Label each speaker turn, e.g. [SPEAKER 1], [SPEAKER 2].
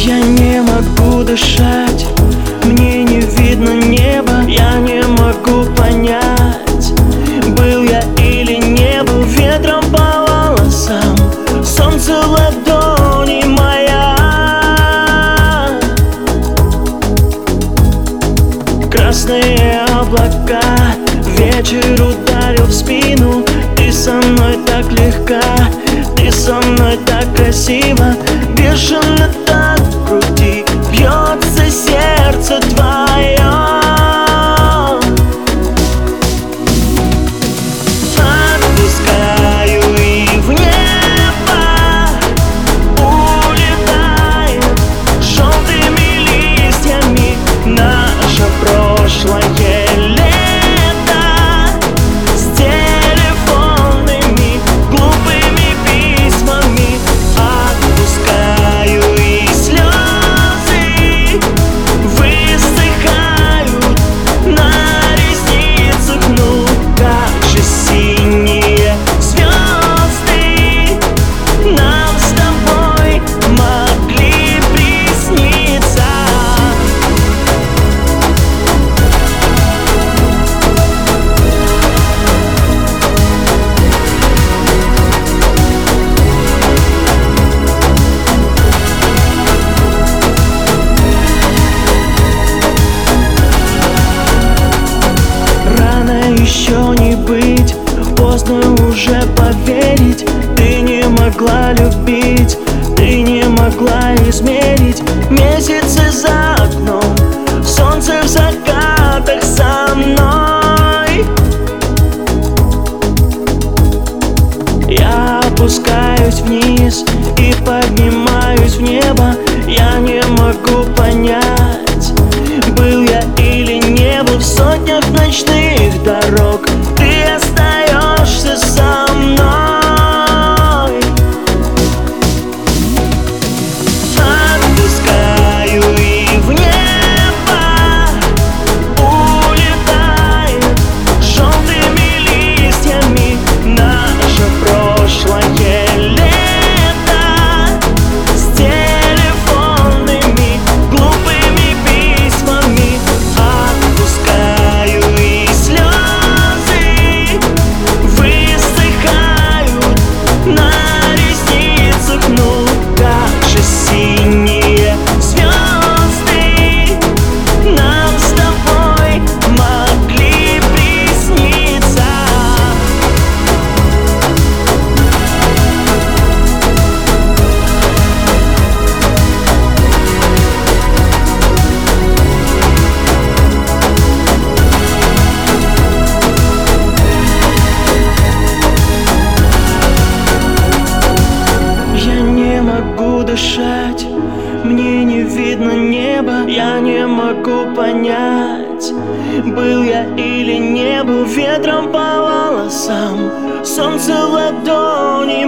[SPEAKER 1] Я не могу дышать, мне не видно неба. Я не могу понять, был я или не был Ветром по волосам, солнце ладони моя. Красные облака, вечер ударил в спину. Ты со мной так легка, ты со мной так красиво. Бешено так могла любить, ты не могла измерить. Месяцы за окном, солнце в закатах со мной. Я опускаюсь вниз и поднимаюсь в небо. Я не могу понять, был я или не был В сотнях ночных дышать, мне не видно неба Я не могу понять, был я или не был Ветром по волосам, солнце ладони